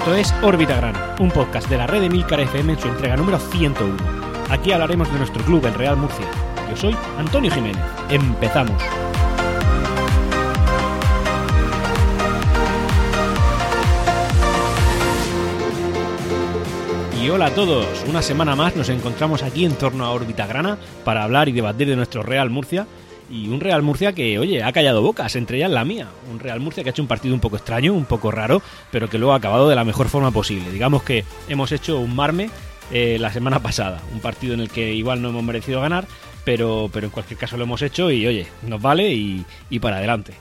Esto es Órbita Grana, un podcast de la red de Milcar FM en su entrega número 101. Aquí hablaremos de nuestro club, el Real Murcia. Yo soy Antonio Jiménez. Empezamos. Y hola a todos, una semana más nos encontramos aquí en torno a Órbita Grana para hablar y debatir de nuestro Real Murcia y un Real Murcia que, oye, ha callado bocas, entre ellas la mía. Un Real Murcia que ha hecho un partido un poco extraño, un poco raro, pero que luego ha acabado de la mejor forma posible. Digamos que hemos hecho un marme eh, la semana pasada, un partido en el que igual no hemos merecido ganar, pero, pero en cualquier caso lo hemos hecho y, oye, nos vale y, y para adelante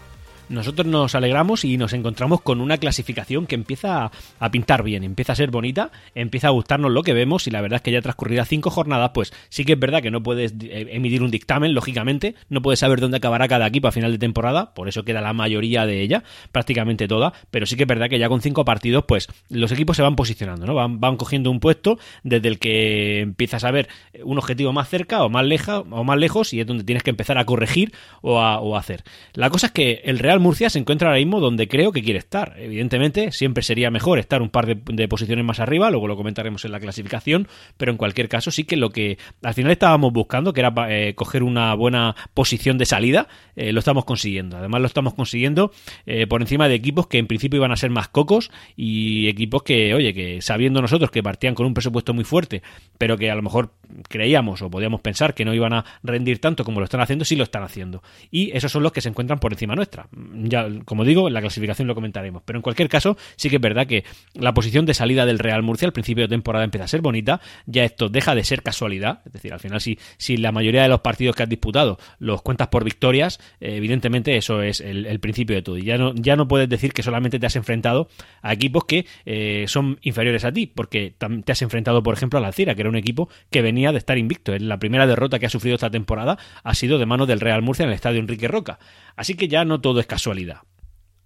nosotros nos alegramos y nos encontramos con una clasificación que empieza a pintar bien, empieza a ser bonita, empieza a gustarnos lo que vemos y la verdad es que ya transcurridas cinco jornadas, pues sí que es verdad que no puedes eh, emitir un dictamen, lógicamente, no puedes saber dónde acabará cada equipo a final de temporada, por eso queda la mayoría de ella, prácticamente toda, pero sí que es verdad que ya con cinco partidos, pues los equipos se van posicionando, ¿no? Van, van cogiendo un puesto desde el que empiezas a ver un objetivo más cerca o más, leja, o más lejos y es donde tienes que empezar a corregir o a, o a hacer. La cosa es que el Real Murcia se encuentra ahora mismo donde creo que quiere estar. Evidentemente, siempre sería mejor estar un par de, posiciones más arriba, luego lo comentaremos en la clasificación, pero en cualquier caso sí que lo que al final estábamos buscando, que era eh, coger una buena posición de salida, eh, lo estamos consiguiendo. Además lo estamos consiguiendo eh, por encima de equipos que en principio iban a ser más cocos y equipos que, oye, que sabiendo nosotros que partían con un presupuesto muy fuerte, pero que a lo mejor creíamos o podíamos pensar que no iban a rendir tanto como lo están haciendo, sí lo están haciendo. Y esos son los que se encuentran por encima nuestra. Ya como digo, en la clasificación lo comentaremos. Pero en cualquier caso, sí que es verdad que la posición de salida del Real Murcia al principio de temporada empieza a ser bonita. Ya esto deja de ser casualidad. Es decir, al final, si, si la mayoría de los partidos que has disputado los cuentas por victorias, eh, evidentemente eso es el, principio de todo. Y ya no, ya no puedes decir que solamente te has enfrentado a equipos que eh, son inferiores a ti, porque te has enfrentado, por ejemplo, a la Alcira, que era un equipo que venía de estar invicto. La primera derrota que ha sufrido esta temporada ha sido de mano del Real Murcia en el estadio Enrique Roca. Así que ya no todo es casualidad.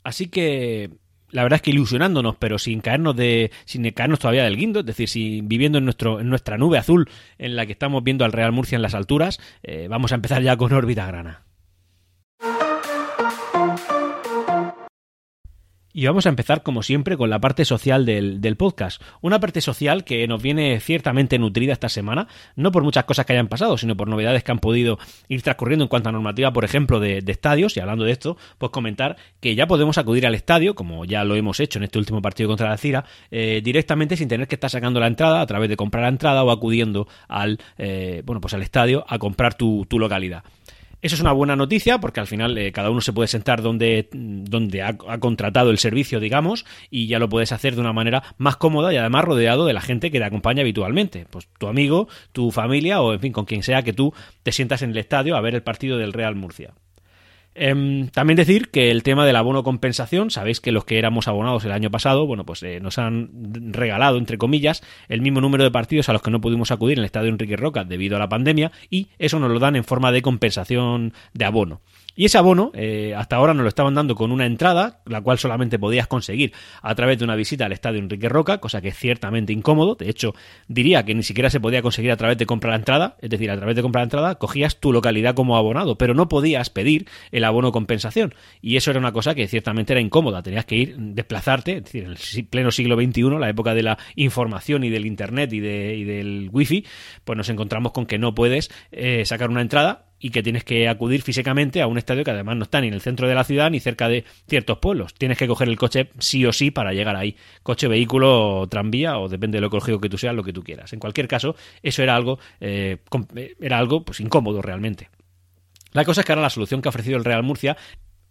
Así que la verdad es que ilusionándonos, pero sin caernos de, sin caernos todavía del guindo, es decir, si viviendo en nuestro, en nuestra nube azul en la que estamos viendo al Real Murcia en las alturas, eh, vamos a empezar ya con órbita grana. Y vamos a empezar, como siempre, con la parte social del, podcast. Una parte social que nos viene ciertamente nutrida esta semana, no por muchas cosas que hayan pasado, sino por novedades que han podido ir transcurriendo en cuanto a normativa, por ejemplo, de, estadios. Y hablando de esto, pues comentar que ya podemos acudir al estadio, como ya lo hemos hecho en este último partido contra la Cira, eh, directamente sin tener que estar sacando la entrada a través de comprar la entrada o acudiendo al, eh, bueno, pues al estadio a comprar tu localidad. Eso es una buena noticia porque al final eh, cada uno se puede sentar donde, donde ha, contratado el servicio, digamos, y ya lo puedes hacer de una manera más cómoda y además rodeado de la gente que te acompaña habitualmente. Pues tu amigo, tu familia o en fin, con quien sea que tú te sientas en el estadio a ver el partido del Real Murcia. Em, también decir que el tema del abono compensación, sabéis que los que éramos abonados el año pasado, bueno, pues eh, nos han regalado, entre comillas, el mismo número de partidos a los que no pudimos acudir en el estadio Enrique Roca debido a la pandemia y eso nos lo dan en forma de compensación de abono. Y ese abono, eh, hasta ahora nos lo estaban dando con una entrada, la cual solamente podías conseguir a través de una visita al estadio Enrique Roca, cosa que es ciertamente incómodo. De hecho, diría que ni siquiera se podía conseguir a través de comprar la entrada, es decir, a través de comprar la entrada cogías tu localidad como abonado, pero no podías pedir el abono compensación. Y eso era una cosa que ciertamente era incómoda. Tenías que ir, desplazarte, es decir, en el pleno siglo XXI, la época de la información y del Internet y, de, del Wi-Fi, pues nos encontramos con que no puedes eh, sacar una entrada y que tienes que acudir físicamente a un estadio que además no está ni en el centro de la ciudad ni cerca de ciertos pueblos. Tienes que coger el coche sí o sí para llegar ahí. Coche, vehículo, tranvía o depende de lo ecológico que tú seas, lo que tú quieras. En cualquier caso, eso era algo, eh, era algo pues, incómodo realmente. La cosa es que ahora la solución que ha ofrecido el Real Murcia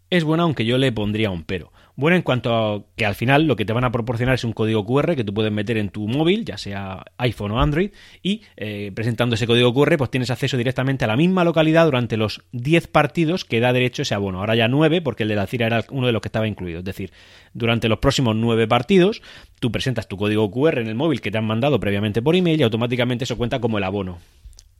es buena aunque yo le pondría un pero. Bueno, en cuanto a que al final lo que te van a proporcionar es un código QR que tú puedes meter en tu móvil, ya sea iPhone o Android, y eh, presentando ese código QR pues tienes acceso directamente a la misma localidad durante los 10 partidos que da derecho ese abono. Ahora ya 9 porque el de la CIRA era uno de los que estaba incluido. Es decir, durante los próximos 9 partidos tú presentas tu código QR en el móvil que te han mandado previamente por email y automáticamente eso cuenta como el abono.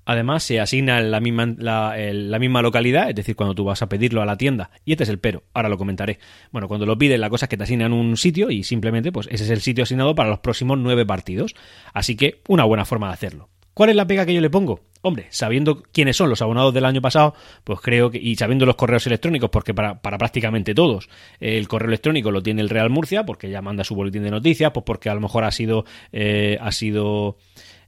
Además, se asigna la misma, la, misma localidad, es decir, cuando tú vas a pedirlo a la tienda. Y este es el pero, ahora lo comentaré. Bueno, cuando lo pides, la cosa es que te asignan un sitio y simplemente, pues ese es el sitio asignado para los próximos nueve partidos. Así que, una buena forma de hacerlo. ¿Cuál es la pega que yo le pongo? Hombre, sabiendo quiénes son los abonados del año pasado, pues creo que, y sabiendo los correos electrónicos, porque para, para prácticamente todos el correo electrónico lo tiene el Real Murcia, porque ya manda su boletín de noticias, pues porque a lo mejor ha sido, eh, ha sido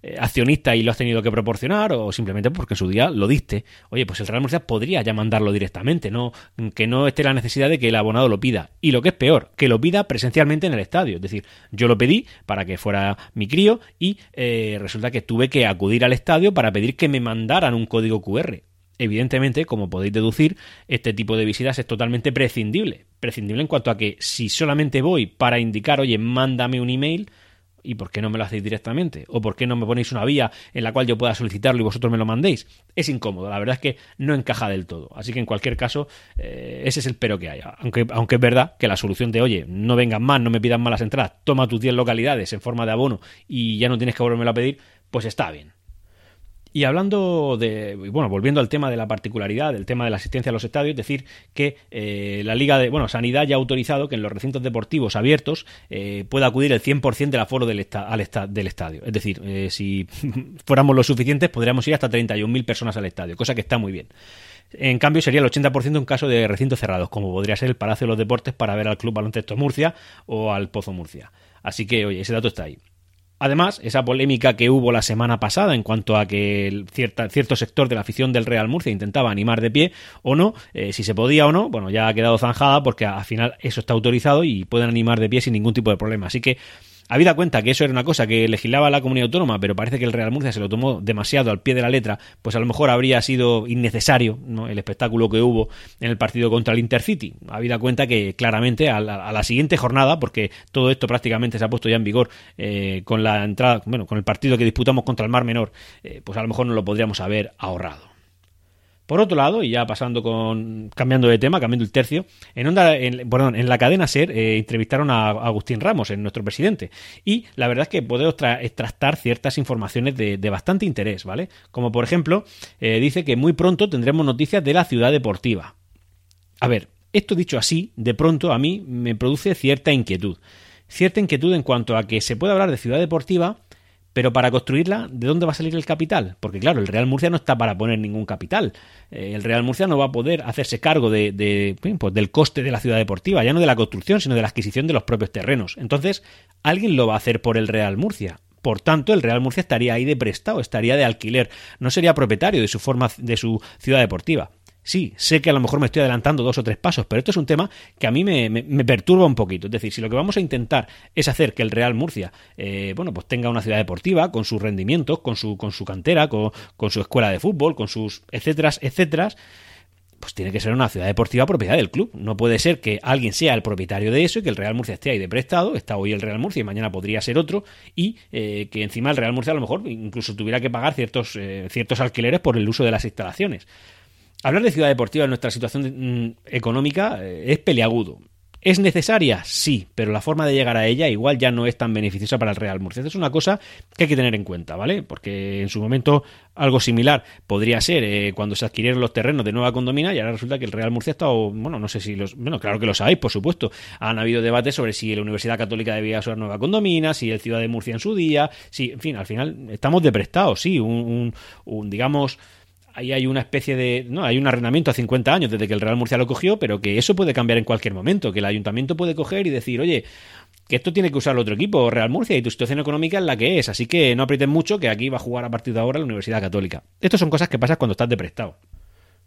eh, accionista y lo has tenido que proporcionar o simplemente porque en su día lo diste. Oye, pues el Real Murcia podría ya mandarlo directamente, no que no esté la necesidad de que el abonado lo pida. Y lo que es peor, que lo pida presencialmente en el estadio. Es decir, yo lo pedí para que fuera mi crío y eh, resulta que tuve que acudir al estadio para pedir que me mandaran un código QR. Evidentemente, como podéis deducir, este tipo de visitas es totalmente prescindible. Prescindible en cuanto a que si solamente voy para indicar, oye, mándame un email, ¿Y por qué no me lo hacéis directamente? ¿O por qué no me ponéis una vía en la cual yo pueda solicitarlo y vosotros me lo mandéis? Es incómodo, la verdad es que no encaja del todo. Así que en cualquier caso, eh, ese es el pero que hay. Aunque, aunque es verdad que la solución de, oye, no vengan más, no me pidan más las entradas, toma tus 10 localidades en forma de abono y ya no tienes que volverme a pedir, pues está bien. Y hablando de, bueno, volviendo al tema de la particularidad, del tema de la asistencia a los estadios, decir que eh, la Liga de, bueno, Sanidad ya ha autorizado que en los recintos deportivos abiertos eh, pueda acudir el 100% del aforo del, al del estadio. Es decir, eh, si fuéramos lo suficientes, podríamos ir hasta 31.000 personas al estadio, cosa que está muy bien. En cambio, sería el 80% en caso de recintos cerrados, como podría ser el Palacio de los Deportes para ver al Club Baloncesto Murcia o al Pozo Murcia. Así que, oye, ese dato está ahí. Además, esa polémica que hubo la semana pasada en cuanto a que cierto sector de la afición del Real Murcia intentaba animar de pie o no, eh, si se podía o no, bueno, ya ha quedado zanjada porque al final eso está autorizado y pueden animar de pie sin ningún tipo de problema. Así que Habida cuenta que eso era una cosa que legislaba la comunidad autónoma, pero parece que el Real Murcia se lo tomó demasiado al pie de la letra, pues a lo mejor habría sido innecesario el espectáculo que hubo en el partido contra el Intercity. Habida cuenta que claramente a la, siguiente jornada, porque todo esto prácticamente se ha puesto ya en vigor eh, con la entrada, bueno, con el partido que disputamos contra el Mar Menor, eh, pues a lo mejor no lo podríamos haber ahorrado. Por otro lado, y ya pasando con. cambiando de tema, cambiando el tercio, en onda, en, perdón, en la cadena SER eh, entrevistaron a Agustín Ramos, en nuestro presidente. Y la verdad es que podemos extractar ciertas informaciones de, bastante interés, ¿vale? Como por ejemplo, eh, dice que muy pronto tendremos noticias de la ciudad deportiva. A ver, esto dicho así, de pronto a mí me produce cierta inquietud. Cierta inquietud en cuanto a que se puede hablar de ciudad deportiva pero para construirla, ¿de dónde va a salir el capital? Porque claro, el Real Murcia no está para poner ningún capital. Eh, el Real Murcia no va a poder hacerse cargo de, pues del coste de la ciudad deportiva, ya no de la construcción, sino de la adquisición de los propios terrenos. Entonces, alguien lo va a hacer por el Real Murcia. Por tanto, el Real Murcia estaría ahí de prestado, estaría de alquiler, no sería propietario de su forma de su ciudad deportiva. Sí, sé que a lo mejor me estoy adelantando dos o tres pasos, pero esto es un tema que a mí me, perturba un poquito. Es decir, si lo que vamos a intentar es hacer que el Real Murcia, eh, bueno, pues tenga una ciudad deportiva con sus rendimientos, con su, con su cantera, con, con su escuela de fútbol, con sus etcétera, etcétera, pues tiene que ser una ciudad deportiva propiedad del club. No puede ser que alguien sea el propietario de eso y que el Real Murcia esté ahí de prestado, está hoy el Real Murcia y mañana podría ser otro, y eh, que encima el Real Murcia a lo mejor incluso tuviera que pagar ciertos, eh, ciertos alquileres por el uso de las instalaciones. Hablar de ciudad deportiva en nuestra situación mm, económica eh, es peleagudo. ¿Es necesaria? Sí, pero la forma de llegar a ella igual ya no es tan beneficiosa para el Real Murcia. es una cosa que hay que tener en cuenta, ¿vale? Porque en su momento algo similar podría ser eh, cuando se adquirieron los terrenos de Nueva Condomina y ahora resulta que el Real Murcia ha estado, bueno, no sé si los, bueno, claro que lo sabéis, por supuesto. Han habido debates sobre si la Universidad Católica debía ser Nueva Condomina, si el Ciudad de Murcia en su día, si, en fin, al final estamos de prestado, sí, un, un digamos, ahí hay una especie de. No, hay un arrendamiento a 50 años desde que el Real Murcia lo cogió, pero que eso puede cambiar en cualquier momento, que el ayuntamiento puede coger y decir, oye, que esto tiene que usar el otro equipo, Real Murcia, y tu situación económica es la que es, así que no aprieten mucho que aquí va a jugar a partir de ahora la Universidad Católica. Estas son cosas que pasan cuando estás de prestado.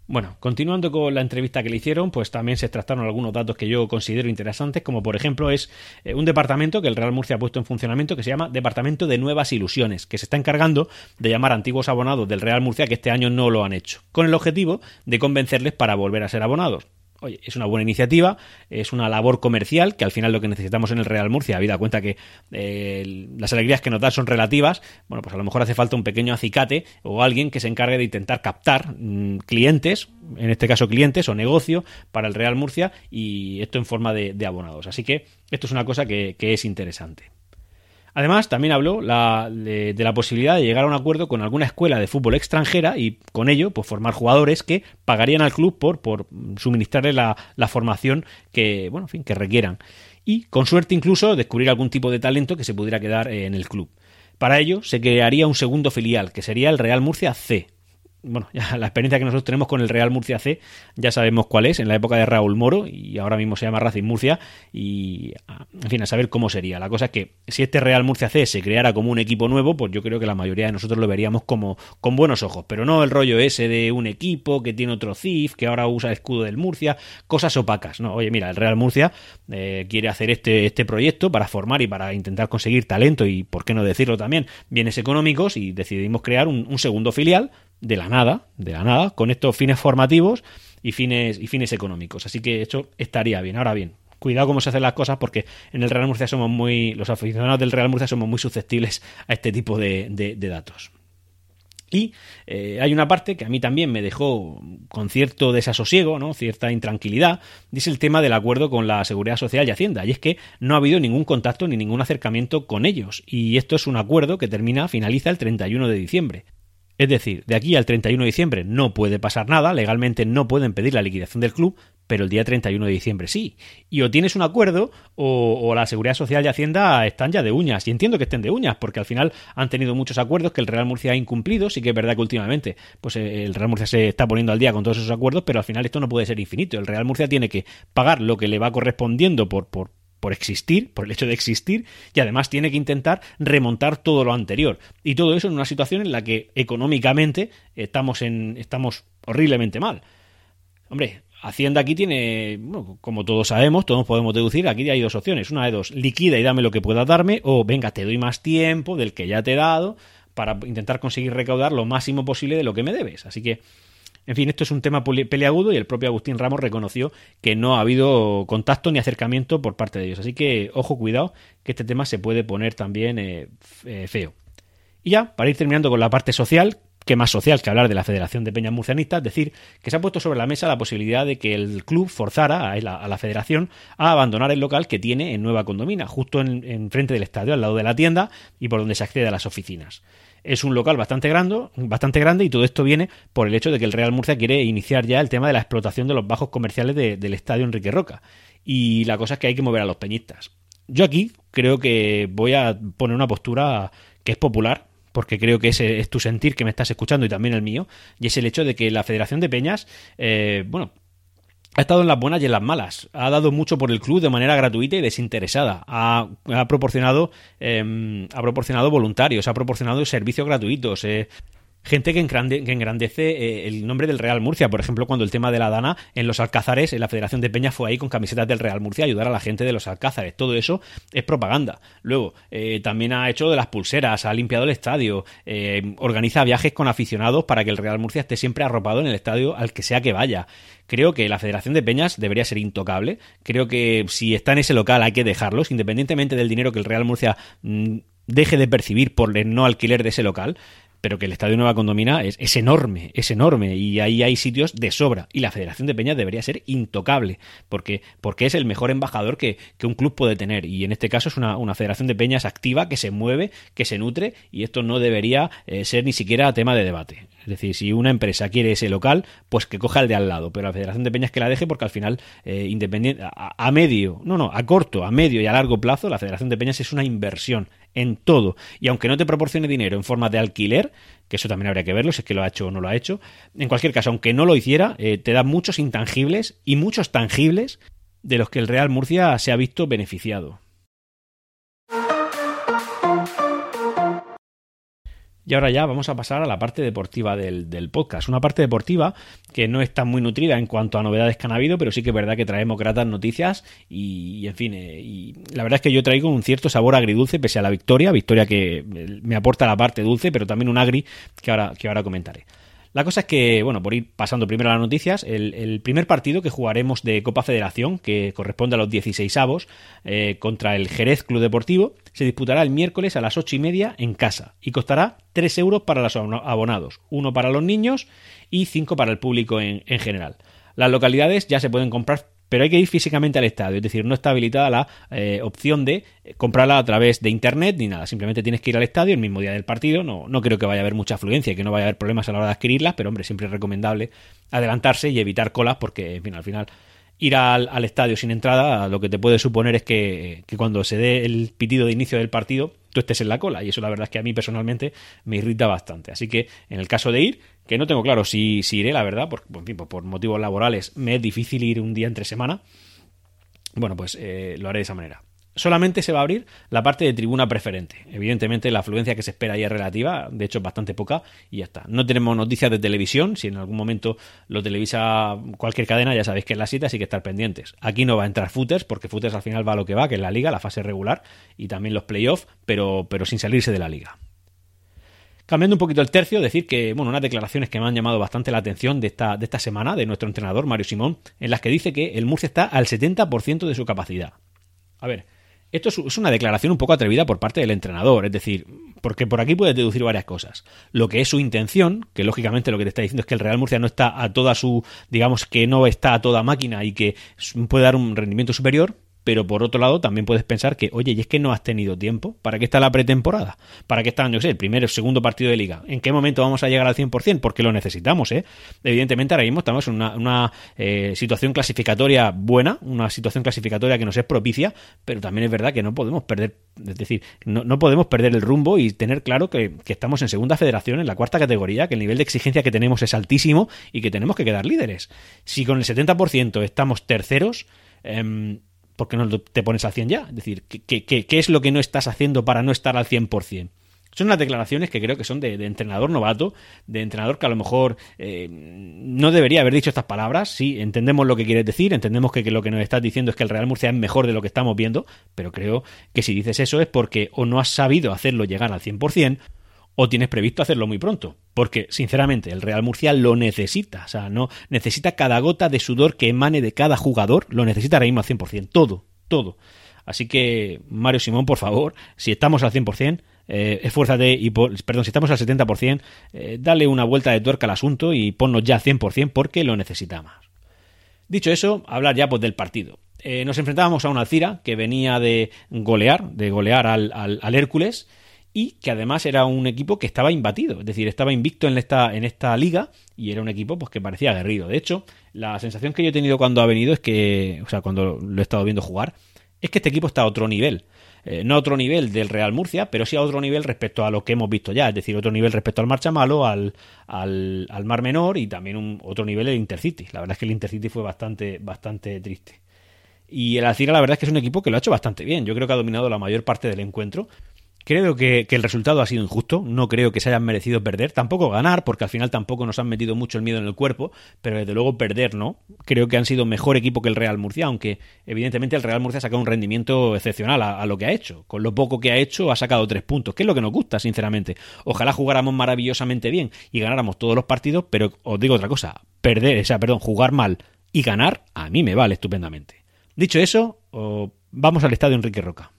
Bueno, continuando con la entrevista que le hicieron, pues también se trataron algunos datos que yo considero interesantes, como por ejemplo es eh, un departamento que el Real Murcia ha puesto en funcionamiento que se llama Departamento de Nuevas Ilusiones, que se está encargando de llamar a antiguos abonados del Real Murcia que este año no lo han hecho, con el objetivo de convencerles para volver a ser abonados. Oye, es una buena iniciativa, es una labor comercial, que al final lo que necesitamos en el Real Murcia, habida cuenta que eh, las alegrías que nos dan son relativas, bueno, pues a lo mejor hace falta un pequeño acicate o alguien que se encargue de intentar captar mm, clientes, en este caso clientes o negocio, para el Real Murcia y esto en forma de, abonados. Así que esto es una cosa que es interesante. Además, también habló de, la posibilidad de llegar a un acuerdo con alguna escuela de fútbol extranjera y con ello pues, formar jugadores que pagarían al club por, por suministrarle la, formación que, bueno, en fin, que requieran. Y con suerte incluso descubrir algún tipo de talento que se pudiera quedar en el club. Para ello se crearía un segundo filial, que sería el Real Murcia C, bueno, ya la experiencia que nosotros tenemos con el Real Murcia C, ya sabemos cuál es, en la época de Raúl Moro, y ahora mismo se llama Racing Murcia, y en fin, a saber cómo sería. La cosa es que si este Real Murcia C se creara como un equipo nuevo, pues yo creo que la mayoría de nosotros lo veríamos como con buenos ojos, pero no el rollo ese de un equipo que tiene otro CIF, que ahora usa el escudo del Murcia, cosas opacas, ¿no? Oye, mira, el Real Murcia eh, quiere hacer este, este proyecto para formar y para intentar conseguir talento y, por qué no decirlo también, bienes económicos y decidimos crear un, segundo filial de la nada, de la nada, con estos fines formativos y fines, y fines económicos. Así que esto estaría bien. Ahora bien, cuidado cómo se hacen las cosas porque en el Real Murcia somos muy, los aficionados del Real Murcia somos muy susceptibles a este tipo de, datos. Y eh, hay una parte que a mí también me dejó con cierto desasosiego, ¿no? cierta intranquilidad, y es el tema del acuerdo con la Seguridad Social y Hacienda. Y es que no ha habido ningún contacto ni ningún acercamiento con ellos. Y esto es un acuerdo que termina, finaliza el 31 de diciembre. Es decir, de aquí al 31 de diciembre no puede pasar nada, legalmente no pueden pedir la liquidación del club, pero el día 31 de diciembre sí. Y o tienes un acuerdo o, la Seguridad Social y Hacienda están ya de uñas. Y entiendo que estén de uñas, porque al final han tenido muchos acuerdos que el Real Murcia ha incumplido. Sí que es verdad que últimamente pues eh, el Real Murcia se está poniendo al día con todos esos acuerdos, pero al final esto no puede ser infinito. El Real Murcia tiene que pagar lo que le va correspondiendo por, por, por existir, por el hecho de existir, y además tiene que intentar remontar todo lo anterior. Y todo eso en una situación en la que económicamente estamos, en, estamos horriblemente mal. Hombre, Hacienda aquí tiene, como todos sabemos, todos podemos deducir, aquí hay dos opciones. Una de dos, liquida y dame lo que puedas darme, o venga, te doy más tiempo del que ya te he dado para intentar conseguir recaudar lo máximo posible de lo que me debes. Así que en fin, esto es un tema peleagudo y el propio Agustín Ramos reconoció que no ha habido contacto ni acercamiento por parte de ellos. Así que, ojo, cuidado, que este tema se puede poner también eh, eh, feo. Y ya, para ir terminando con la parte social, que más social que hablar de la Federación de Peñas Murcianistas, decir que se ha puesto sobre la mesa la posibilidad de que el club forzara a la, federación a abandonar el local que tiene en Nueva Condomina, justo en, frente del estadio, al lado de la tienda y por donde se accede a las oficinas es un local bastante grande, bastante grande y todo esto viene por el hecho de que el Real Murcia quiere iniciar ya el tema de la explotación de los bajos comerciales del estadio Enrique Roca. Y la cosa es que hay que mover a los peñistas. Yo aquí creo que voy a poner una postura que es popular, porque creo que ese es tu sentir que me estás escuchando y también el mío, y es el hecho de que la Federación de Peñas, eh, bueno, ha estado en las buenas y en las malas. Ha dado mucho por el club de manera gratuita y desinteresada. Ha, proporcionado, em, ha proporcionado voluntarios, ha proporcionado servicios gratuitos. Eh, gente que, engrandece eh, el nombre del Real Murcia. Por ejemplo, cuando el tema de la Dana en los Alcázares, en la Federación de Peña fue ahí con camisetas del Real Murcia a ayudar a la gente de los Alcázares. Todo eso es propaganda. Luego, eh, también ha hecho de las pulseras, ha limpiado el estadio, eh, organiza viajes con aficionados para que el Real Murcia esté siempre arropado en el estadio al que sea que vaya. Creo que la Federación de Peñas debería ser intocable. Creo que si está en ese local hay que dejarlos, independientemente del dinero que el Real Murcia mm, deje de percibir por el no alquiler de ese local pero que el Estadio Nueva Condomina es, es, enorme, es enorme y ahí hay sitios de sobra y la Federación de Peñas debería ser intocable porque, porque es el mejor embajador que, un club puede tener y en este caso es una, Federación de Peñas activa que se mueve, que se nutre y esto no debería eh, ser ni siquiera tema de debate. Es decir, si una empresa quiere ese local, pues que coja el de al lado, pero la Federación de Peñas que la deje porque al final, eh, independiente, a, medio, no, no, a corto, a medio y a largo plazo, la Federación de Peñas es una inversión en todo. Y aunque no te proporcione dinero en forma de alquiler, que eso también habría que verlo, si es que lo ha hecho o no lo ha hecho, en cualquier caso, aunque no lo hiciera, eh, te da muchos intangibles y muchos tangibles de los que el Real Murcia se ha visto beneficiado. Y ahora ya vamos a pasar a la parte deportiva del, podcast. Una parte deportiva que no está muy nutrida en cuanto a novedades que han habido, pero sí que es verdad que traemos gratas noticias y, en fin, eh, y la verdad es que yo traigo un cierto sabor agridulce pese a la victoria, victoria que me aporta la parte dulce, pero también un agri que ahora, que ahora comentaré. La cosa es que, bueno, por ir pasando primero a las noticias, el, primer partido que jugaremos de Copa Federación, que corresponde a los 16 avos, eh, contra el Jerez Club Deportivo, se disputará el miércoles a las 8 y media en casa y costará 3 euros para los abonados, uno para los niños y 5 para el público en general. Las localidades ya se pueden comprar pero hay que ir físicamente al estadio, es decir, no está habilitada la eh, opción de comprarla a través de internet ni nada, simplemente tienes que ir al estadio el mismo día del partido, no, no creo que vaya a haber mucha afluencia y que no vaya a haber problemas a la hora de adquirirlas, pero hombre, siempre es recomendable adelantarse y evitar colas porque, en fin, al final ir al, al estadio sin entrada lo que te puede suponer es que, que cuando se dé el pitido de inicio del partido tú estés en la cola. Y eso la verdad es que a mí personalmente me irrita bastante. Así que en el caso de ir, que no tengo claro si, si iré, la verdad, porque por, por motivos laborales me es difícil ir un día entre semana. Bueno, pues eh, lo haré de esa manera solamente se va a abrir la parte de tribuna preferente. Evidentemente la afluencia que se espera ahí es relativa, de hecho es bastante poca y ya está. No tenemos noticias de televisión, si en algún momento lo televisa cualquier cadena ya sabéis que es la cita, así que estar pendientes. Aquí no va a entrar footers porque footers al final va a lo que va, que es la liga, la fase regular y también los playoffs, pero, pero sin salirse de la liga. Cambiando un poquito el tercio, decir que, bueno, unas declaraciones que me han llamado bastante la atención de esta, de esta semana de nuestro entrenador, Mario Simón, en las que dice que el Murcia está al 70% de su capacidad. A ver, esto es una declaración un poco atrevida por parte del entrenador, es decir, porque por aquí puedes deducir varias cosas. Lo que es su intención, que lógicamente lo que te está diciendo es que el Real Murcia no está a toda su, digamos que no está a toda máquina y que puede dar un rendimiento superior, pero por otro lado también puedes pensar que, oye, y es que no has tenido tiempo, ¿para qué está la pretemporada? ¿Para qué está, yo sé, el primer o segundo partido de liga? ¿En qué momento vamos a llegar al 100%? Porque lo necesitamos, ¿eh? Evidentemente ahora mismo estamos en una, eh, situación clasificatoria buena, una situación clasificatoria que nos es propicia, pero también es verdad que no podemos perder, es decir, no, podemos perder el rumbo y tener claro que, estamos en segunda federación, en la cuarta categoría, que el nivel de exigencia que tenemos es altísimo y que tenemos que quedar líderes. Si con el 70% estamos terceros, em, ¿por qué no te pones al 100 ya? Es decir, ¿qué, qué, es lo que no estás haciendo para no estar al 100%? Son unas declaraciones que creo que son de, entrenador novato, de entrenador que a lo mejor eh, no debería haber dicho estas palabras. Sí, entendemos lo que quieres decir, entendemos que, que, lo que nos estás diciendo es que el Real Murcia es mejor de lo que estamos viendo, pero creo que si dices eso es porque o no has sabido hacerlo llegar al 100%, o tienes previsto hacerlo muy pronto. Porque, sinceramente, el Real Murcia lo necesita. O sea, no necesita cada gota de sudor que emane de cada jugador, lo necesita ahora mismo al 100%. Todo, todo. Así que, Mario Simón, por favor, si estamos al 100%, eh, esfuérzate y, perdón, si estamos al 70%, eh, dale una vuelta de tuerca al asunto y ponnos ya al 100% porque lo necesitamos. Dicho eso, hablar ya pues del partido. Eh, nos enfrentábamos a una Alcira que venía de golear, de golear al, al Hércules, y que además era un equipo que estaba imbatido, es decir, estaba invicto en esta, en esta liga y era un equipo pues, que parecía aguerrido. De hecho, la sensación que yo he tenido cuando ha venido es que, o sea, cuando lo he estado viendo jugar, es que este equipo está a otro nivel. Eh, no a otro nivel del Real Murcia, pero sí a otro nivel respecto a lo que hemos visto ya, es decir, otro nivel respecto al Marchamalo, al, al, al Mar Menor y también un, otro nivel el Intercity. La verdad es que el Intercity fue bastante, bastante triste. Y el Alcira la verdad es que es un equipo que lo ha hecho bastante bien. Yo creo que ha dominado la mayor parte del encuentro Creo que, el resultado ha sido injusto, no creo que se hayan merecido perder, tampoco ganar, porque al final tampoco nos han metido mucho el miedo en el cuerpo, pero desde luego perder no. Creo que han sido mejor equipo que el Real Murcia, aunque evidentemente el Real Murcia ha sacado un rendimiento excepcional a, lo que ha hecho. Con lo poco que ha hecho ha sacado tres puntos, que es lo que nos gusta, sinceramente. Ojalá jugáramos maravillosamente bien y ganáramos todos los partidos, pero os digo otra cosa, perder, o sea, perdón, jugar mal y ganar, a mí me vale estupendamente. Dicho eso, vamos al estadio Enrique Roca.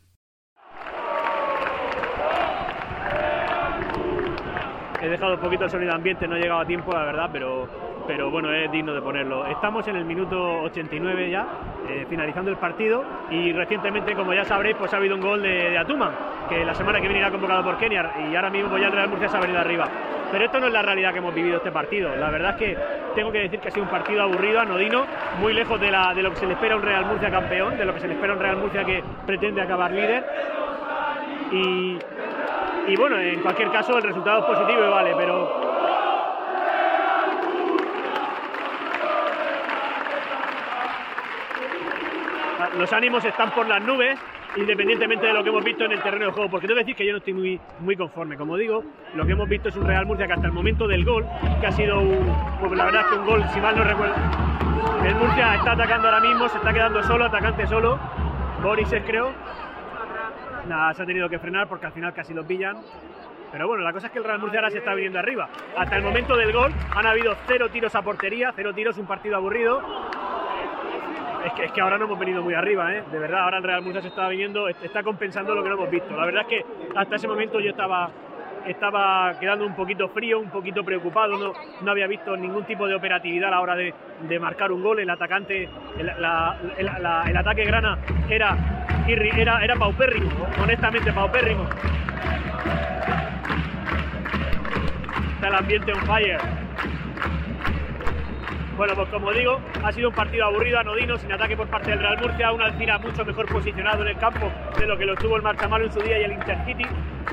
He dejado un poquito el sonido ambiente, no he llegado a tiempo, la verdad, pero, pero bueno, es digno de ponerlo. Estamos en el minuto 89 ya, eh, finalizando el partido, y recientemente, como ya sabréis, pues ha habido un gol de, Atuma, que la semana que viene irá convocado por Kenia, y ahora mismo pues ya el Real Murcia se ha venido arriba. Pero esto no es la realidad que hemos vivido este partido. La verdad es que tengo que decir que ha sido un partido aburrido, anodino, muy lejos de, la, de lo que se le espera a un Real Murcia campeón, de lo que se le espera a un Real Murcia que pretende acabar líder. Y, y bueno, en cualquier caso el resultado es positivo y vale, pero los ánimos están por las nubes, independientemente de lo que hemos visto en el terreno de juego, porque que decir que yo no estoy muy, muy conforme. Como digo, lo que hemos visto es un Real Murcia que hasta el momento del gol, que ha sido un, pues la verdad es que un gol, si mal no recuerdo, el Murcia está atacando ahora mismo, se está quedando solo, atacante solo, Boris es creo, nada, se ha tenido que frenar porque al final casi lo pillan. Pero bueno, la cosa es que el Real Murcia ahora se está viniendo arriba. Hasta el momento del gol han habido cero tiros a portería, cero tiros, un partido aburrido. Es que, es que ahora no hemos venido muy arriba, ¿eh? De verdad, ahora el Real Murcia se está viniendo, está compensando lo que no hemos visto. La verdad es que hasta ese momento yo estaba, estaba quedando un poquito frío, un poquito preocupado, no, no había visto ningún tipo de operatividad a la hora de, de marcar un gol. El atacante, el, el ataque grana era era, era paupérrimo, honestamente paupérrimo. Está el ambiente on fire. Bueno, pues como digo, ha sido un partido aburrido, anodino, sin ataque por parte del Real Murcia, un Alcira mucho mejor posicionado en el campo de lo que lo tuvo el Marchamalo en su día y el Intercity.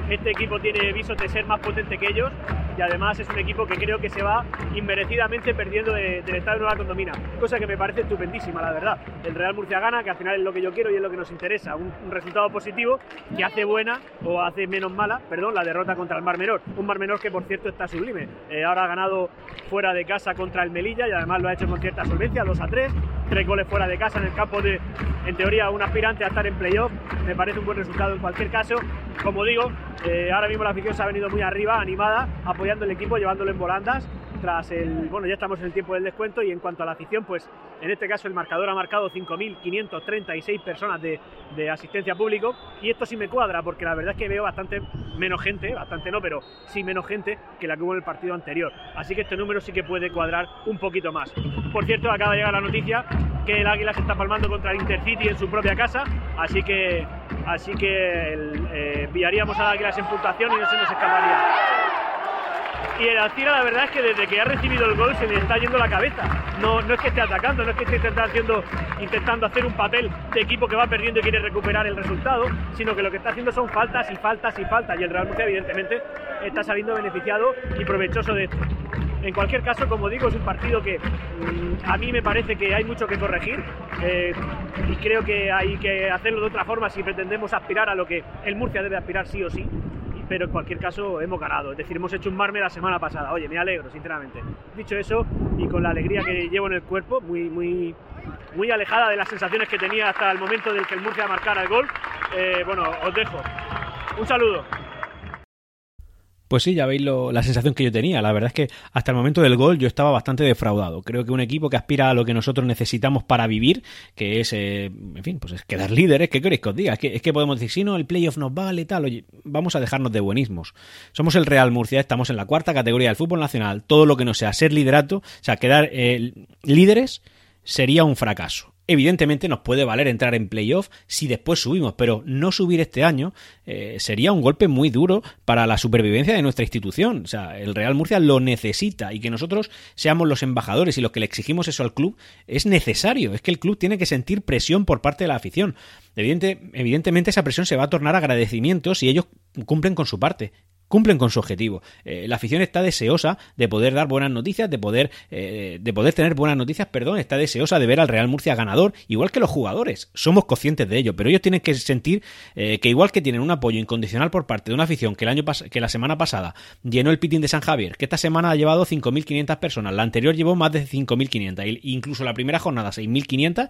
Este equipo tiene visos de ser más potente que ellos y además es un equipo que creo que se va inmerecidamente perdiendo de, del estado de Nueva Condomina, cosa que me parece estupendísima, la verdad. El Real Murcia gana, que al final es lo que yo quiero y es lo que nos interesa, un, resultado positivo que hace buena o hace menos mala, perdón, la derrota contra el Mar Menor. Un Mar Menor que por cierto está sublime. Eh, ahora ha ganado fuera de casa contra el Melilla y además lo ha hecho con cierta solvencia, 2 a 3, tres goles fuera de casa en el campo de, en teoría, un aspirante a estar en playoff. Me parece un buen resultado en cualquier caso. Como digo, eh, ahora mismo la afición se ha venido muy arriba, animada, apoyando el equipo, llevándolo en volandas. Bueno, ya estamos en el tiempo del descuento y en cuanto a la afición, pues en este caso el marcador ha marcado 5.536 personas de, asistencia público y esto sí me cuadra porque la verdad es que veo bastante menos gente, bastante no, pero sí menos gente que la que hubo en el partido anterior. Así que este número sí que puede cuadrar un poquito más. Por cierto, acaba de llegar la noticia que el Águila se está palmando contra el Intercity en su propia casa, así que así que eh, enviaríamos a Águilas en puntuación y no se nos escaparía. Y el Alcira la verdad es que desde que ha recibido el gol se le está yendo la cabeza. No, no es que esté atacando, no es que esté intentando, intentando hacer un papel de equipo que va perdiendo y quiere recuperar el resultado, sino que lo que está haciendo son faltas y faltas y faltas. Y el Real Murcia evidentemente está saliendo beneficiado y provechoso de esto. En cualquier caso, como digo, es un partido que mmm, a mí me parece que hay mucho que corregir eh, y creo que hay que hacerlo de otra forma si pretendemos aspirar a lo que el Murcia debe aspirar sí o sí pero en cualquier caso hemos ganado. Es decir, hemos hecho un marme la semana pasada. Oye, me alegro, sinceramente. Dicho eso, y con la alegría que llevo en el cuerpo, muy, muy, muy alejada de las sensaciones que tenía hasta el momento del que el Murcia marcara el gol, eh, bueno, os dejo. Un saludo. Pues sí, ya veis lo, la sensación que yo tenía. La verdad es que hasta el momento del gol yo estaba bastante defraudado. Creo que un equipo que aspira a lo que nosotros necesitamos para vivir, que es, eh, en fin, pues es quedar líderes, ¿qué queréis que os diga? Es que, podemos decir, si no, el playoff nos vale, tal, oye, vamos a dejarnos de buenismos. Somos el Real Murcia, estamos en la cuarta categoría del fútbol nacional. Todo lo que no sea ser liderato, o sea, quedar eh, líderes, sería un fracaso. Evidentemente nos puede valer entrar en playoff si después subimos, pero no subir este año eh, sería un golpe muy duro para la supervivencia de nuestra institución. O sea, el Real Murcia lo necesita y que nosotros seamos los embajadores y los que le exigimos eso al club es necesario. Es que el club tiene que sentir presión por parte de la afición. Evidente, evidentemente esa presión se va a tornar agradecimiento si ellos cumplen con su parte cumplen con su objetivo. Eh, la afición está deseosa de poder dar buenas noticias, de poder, eh, de poder tener buenas noticias, perdón, está deseosa de ver al Real Murcia ganador, igual que los jugadores. Somos conscientes de ello, pero ellos tienen que sentir eh, que igual que tienen un apoyo incondicional por parte de una afición que el año que la semana pasada llenó el pitín de San Javier, que esta semana ha llevado 5.500 personas, la anterior llevó más de 5.500, incluso la primera jornada 6.500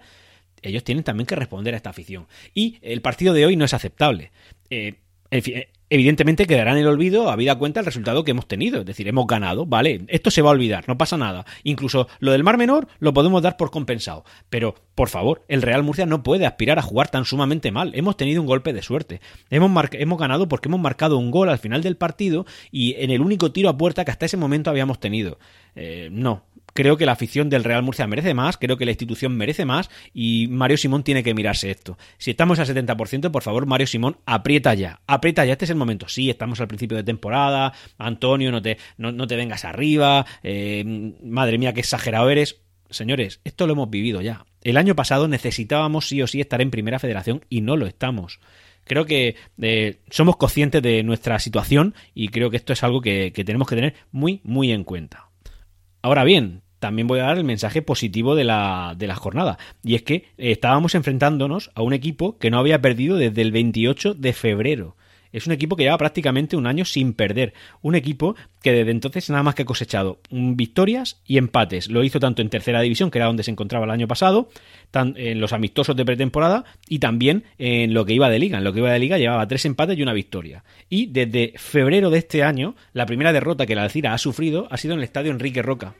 ellos tienen también que responder a esta afición. Y el partido de hoy no es aceptable. Eh, en fin, evidentemente quedará en el olvido habida cuenta el resultado que hemos tenido. Es decir, hemos ganado, ¿vale? Esto se va a olvidar, no pasa nada. Incluso lo del Mar Menor lo podemos dar por compensado. Pero, por favor, el Real Murcia no puede aspirar a jugar tan sumamente mal. Hemos tenido un golpe de suerte. Hemos, hemos ganado porque hemos marcado un gol al final del partido y en el único tiro a puerta que hasta ese momento habíamos tenido. Eh, no, creo que la afición del Real Murcia merece más, creo que la institución merece más y Mario Simón tiene que mirarse esto. Si estamos al 70%, por favor, Mario Simón, aprieta ya, aprieta ya, este es el momento. Sí, estamos al principio de temporada, Antonio, no te, no, no te vengas arriba, eh, madre mía, qué exagerado eres. Señores, esto lo hemos vivido ya. El año pasado necesitábamos sí o sí estar en primera federación y no lo estamos creo que eh, somos conscientes de nuestra situación y creo que esto es algo que, que, tenemos que tener muy, muy en cuenta. Ahora bien, también voy a dar el mensaje positivo de la, de la jornada. Y es que eh, estábamos enfrentándonos a un equipo que no había perdido desde el 28 de febrero. Es un equipo que lleva prácticamente un año sin perder. Un equipo que desde entonces nada más que ha cosechado victorias y empates. Lo hizo tanto en tercera división, que era donde se encontraba el año pasado, en los amistosos de pretemporada y también en lo que iba de liga. En lo que iba de liga llevaba tres empates y una victoria. Y desde febrero de este año, la primera derrota que la Alcira ha sufrido ha sido en el estadio Enrique Roca.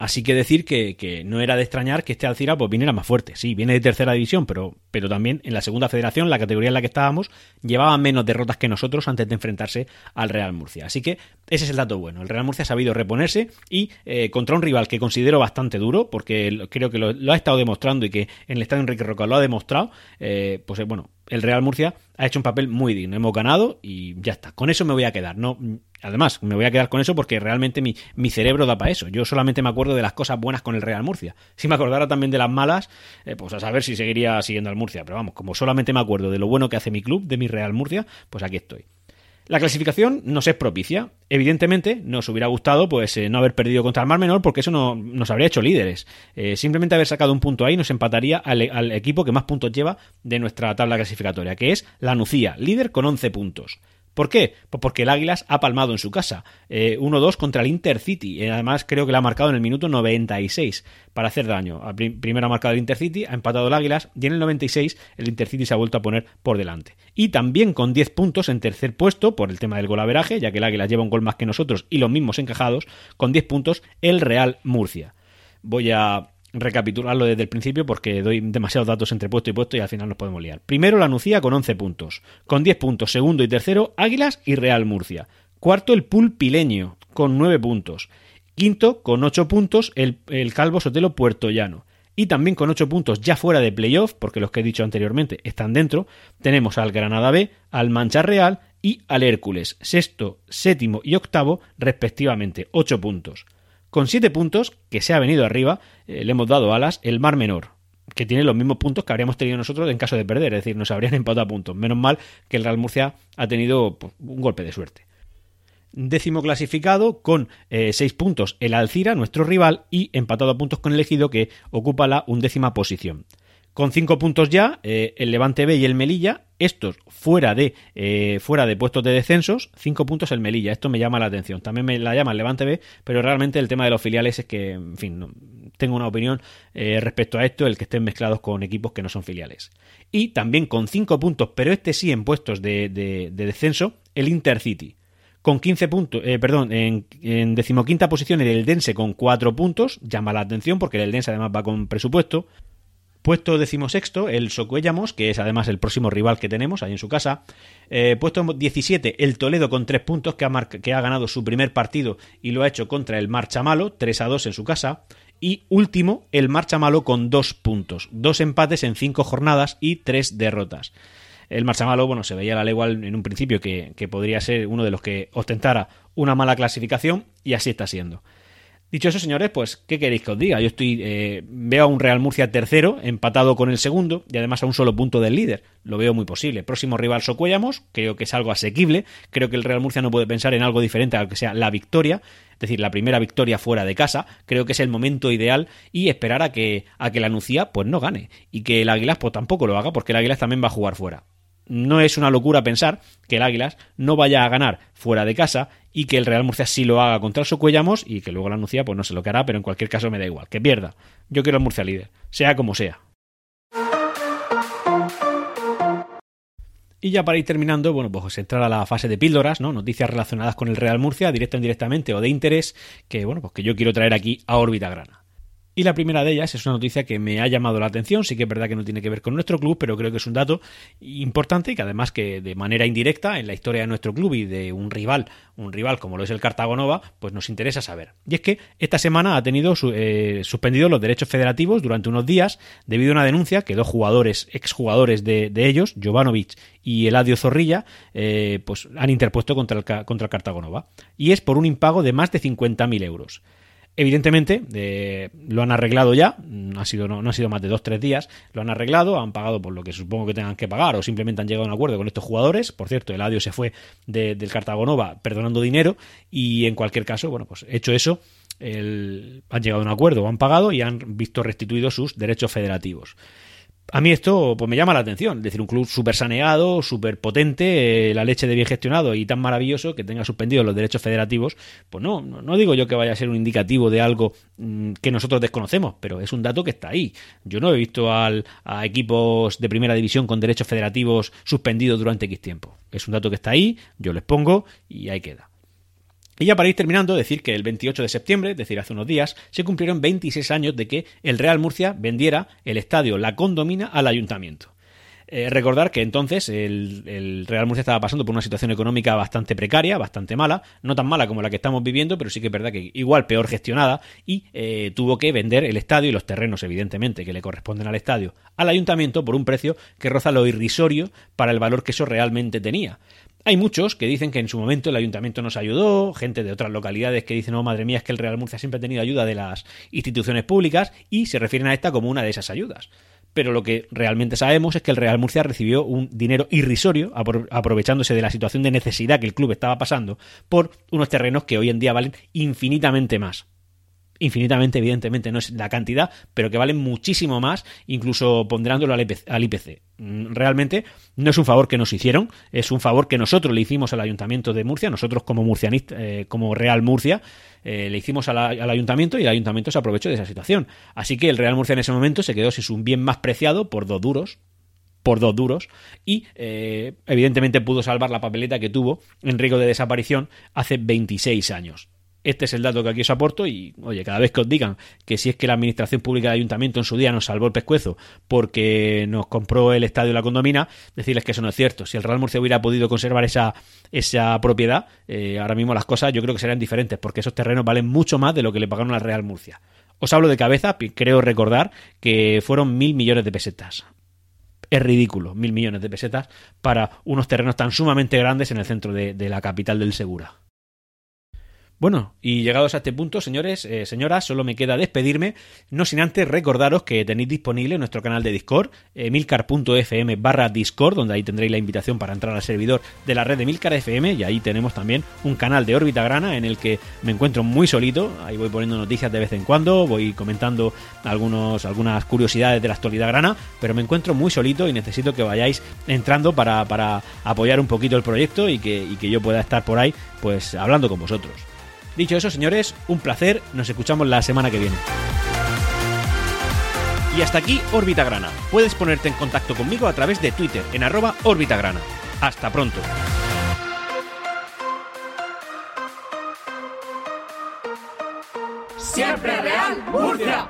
Así que decir que, no era de extrañar que este Alcira pues viniera más fuerte. Sí, viene de tercera división, pero, también en la segunda federación, la categoría en la que estábamos, llevaba menos derrotas que nosotros antes de enfrentarse al Real Murcia. Así que ese es el dato bueno. El Real Murcia ha sabido reponerse y eh, contra un rival que considero bastante duro, porque creo que lo, lo, ha estado demostrando y que en el Estadio Enrique Roca lo ha demostrado, eh, pues eh, bueno, el Real Murcia ha hecho un papel muy digno. Hemos ganado y ya está. Con eso me voy a quedar. No, además, me voy a quedar con eso porque realmente mi, mi cerebro da para eso. Yo solamente me acuerdo de las cosas buenas con el Real Murcia. Si me acordara también de las malas, eh, pues a saber si seguiría siguiendo al Murcia. Pero vamos, como solamente me acuerdo de lo bueno que hace mi club, de mi Real Murcia, pues aquí estoy. La clasificación nos es propicia. Evidentemente, nos hubiera gustado pues eh, no haber perdido contra el Mar Menor porque eso no, nos habría hecho líderes. Eh, simplemente haber sacado un punto ahí nos empataría al, al, equipo que más puntos lleva de nuestra tabla clasificatoria, que es la Nucía, líder con 11 puntos. ¿Por qué? Pues porque el Águilas ha palmado en su casa. 1-2 eh, contra el Intercity. Eh, además, creo que la ha marcado en el minuto 96 para hacer daño. Primero ha marcado el Intercity, ha empatado el Águilas y en el 96 el Intercity se ha vuelto a poner por delante. Y también con 10 puntos en tercer puesto por el tema del golaveraje, ya que el Águilas lleva un gol más que nosotros y los mismos encajados, con 10 puntos el Real Murcia. Voy a recapitularlo desde el principio porque doy demasiados datos entre puesto y puesto y al final nos podemos liar. Primero la Nucía con 11 puntos. Con 10 puntos, segundo y tercero, Águilas y Real Murcia. Cuarto, el Pulpileño, con 9 puntos. Quinto, con 8 puntos, el, el Calvo Sotelo Puerto Llano. Y también con 8 puntos ya fuera de playoff, porque los que he dicho anteriormente están dentro, tenemos al Granada B, al Mancha Real y al Hércules, sexto, séptimo y octavo, respectivamente, 8 puntos. Con 7 puntos, que se ha venido arriba, eh, le hemos dado alas el Mar Menor, que tiene los mismos puntos que habríamos tenido nosotros en caso de perder, es decir, nos habrían empatado a puntos. Menos mal que el Real Murcia ha tenido pues, un golpe de suerte. Décimo clasificado con 6 eh, puntos el Alcira, nuestro rival, y empatado a puntos con el Ejido que ocupa la undécima posición. Con 5 puntos ya, eh, el Levante B y el Melilla, estos fuera de, eh, fuera de puestos de descensos, 5 puntos el Melilla. Esto me llama la atención. También me la llama el Levante B, pero realmente el tema de los filiales es que, en fin, tengo una opinión eh, respecto a esto, el que estén mezclados con equipos que no son filiales. Y también con 5 puntos, pero este sí en puestos de, de, descenso, el Intercity con 15 puntos, perdón, en, en, decimoquinta posición el Eldense con 4 puntos, llama la atención porque el Eldense además va con presupuesto, Puesto decimosexto, el Socuellamos, que es además el próximo rival que tenemos ahí en su casa. Eh, puesto 17, el Toledo con tres puntos, que ha, que ha ganado su primer partido y lo ha hecho contra el Marchamalo, 3 a 2 en su casa. Y último, el Marchamalo con dos puntos, dos empates en cinco jornadas y tres derrotas. El Marchamalo, bueno, se veía la legua en un principio que, que podría ser uno de los que ostentara una mala clasificación y así está siendo. Dicho eso, señores, pues, ¿qué queréis que os diga? Yo estoy. Eh, veo a un Real Murcia tercero, empatado con el segundo, y además a un solo punto del líder. Lo veo muy posible. Próximo rival Socuellamos, creo que es algo asequible. Creo que el Real Murcia no puede pensar en algo diferente a lo que sea la victoria, es decir, la primera victoria fuera de casa. Creo que es el momento ideal y esperar a que, a que la Nucía pues no gane. Y que el Águilas pues tampoco lo haga, porque el Águilas también va a jugar fuera no es una locura pensar que el Águilas no vaya a ganar fuera de casa y que el Real Murcia sí lo haga contra el Socuellamos y que luego la anuncia pues no sé lo que hará, pero en cualquier caso me da igual, que pierda. Yo quiero el Murcia líder, sea como sea. Y ya para ir terminando, bueno, pues entrar a la fase de píldoras, ¿no? Noticias relacionadas con el Real Murcia, directo o indirectamente o de interés, que bueno, pues que yo quiero traer aquí a órbita grana. Y la primera de ellas es una noticia que me ha llamado la atención, sí que es verdad que no tiene que ver con nuestro club, pero creo que es un dato importante y que además que de manera indirecta en la historia de nuestro club y de un rival, un rival como lo es el Cartagonova, pues nos interesa saber. Y es que esta semana ha tenido eh, suspendido los derechos federativos durante unos días debido a una denuncia que dos jugadores, exjugadores de, de ellos, Jovanovic y Eladio Zorrilla, eh, pues han interpuesto contra el, contra el Cartagonova. Y es por un impago de más de 50.000 euros. Evidentemente, eh, lo han arreglado ya, ha sido, no, ha sido más de dos tres días, lo han arreglado, han pagado por lo que supongo que tengan que pagar o simplemente han llegado a un acuerdo con estos jugadores. Por cierto, el Adio se fue del Cartagonova perdonando dinero y en cualquier caso, bueno, pues hecho eso, han llegado a un acuerdo, han pagado y han visto restituidos sus derechos federativos. A mí esto pues me llama la atención, es decir, un club súper saneado, súper potente, eh, la leche de bien gestionado y tan maravilloso que tenga suspendidos los derechos federativos, pues no, no digo yo que vaya a ser un indicativo de algo mm, que nosotros desconocemos, pero es un dato que está ahí. Yo no he visto al, a equipos de primera división con derechos federativos suspendidos durante X tiempo. Es un dato que está ahí, yo les pongo y ahí queda. Y ya para ir terminando, decir que el 28 de septiembre, es decir, hace unos días, se cumplieron 26 años de que el Real Murcia vendiera el estadio La Condomina al ayuntamiento. Eh, recordar que entonces el, Real Murcia estaba pasando por una situación económica bastante precaria, bastante mala, no tan mala como la que estamos viviendo, pero sí que es verdad que igual peor gestionada y eh, tuvo que vender el estadio y los terrenos, evidentemente, que le corresponden al estadio, al ayuntamiento por un precio que roza lo irrisorio para el valor que eso realmente tenía. Hay muchos que dicen que en su momento el ayuntamiento nos ayudó, gente de otras localidades que dicen, oh madre mía, es que el Real Murcia siempre ha tenido ayuda de las instituciones públicas y se refieren a esta como una de esas ayudas. Pero lo que realmente sabemos es que el Real Murcia recibió un dinero irrisorio, aprovechándose de la situación de necesidad que el club estaba pasando, por unos terrenos que hoy en día valen infinitamente más infinitamente, evidentemente, no es la cantidad, pero que valen muchísimo más, incluso ponderándolo al IPC. Mm, realmente no es un favor que nos hicieron, es un favor que nosotros le hicimos al Ayuntamiento de Murcia, nosotros como murcianista, eh, como Real Murcia, eh, le hicimos al Ayuntamiento y el Ayuntamiento se aprovechó de esa situación. Así que el Real Murcia en ese momento se quedó sin su bien más preciado por dos duros, por dos duros y eh, evidentemente pudo salvar la papeleta que tuvo en riesgo de desaparición hace 26 años. Este es el dato que aquí os aporto y, oye, cada vez que os digan que si es que la Administración Pública de Ayuntamiento en su día nos salvó el pescuezo porque nos compró el estadio y la condomina, decirles que eso no es cierto. Si el Real Murcia hubiera podido conservar esa, esa propiedad, eh, ahora mismo las cosas yo creo que serían diferentes porque esos terrenos valen mucho más de lo que le pagaron al Real Murcia. Os hablo de cabeza, creo recordar que fueron mil millones de pesetas. Es ridículo, mil millones de pesetas para unos terrenos tan sumamente grandes en el centro de la capital del Segura. Bueno, y llegados a este punto, señores, eh, señoras, solo me queda despedirme, no sin antes recordaros que tenéis disponible nuestro canal de Discord, milcar.fm barra Discord, donde ahí tendréis la invitación para entrar al servidor de la red de Milcar FM, y ahí tenemos también un canal de órbita grana en el que me encuentro muy solito, ahí voy poniendo noticias de vez en cuando, voy comentando algunos, algunas curiosidades de la actualidad grana, pero me encuentro muy solito y necesito que vayáis entrando para, para apoyar un poquito el proyecto y que, y que yo pueda estar por ahí pues hablando con vosotros. Dicho eso, señores, un placer. Nos escuchamos la semana que viene. Y hasta aquí Órbita Grana. Puedes ponerte en contacto conmigo a través de Twitter en arroba Grana. Hasta pronto. Siempre real, Murcia.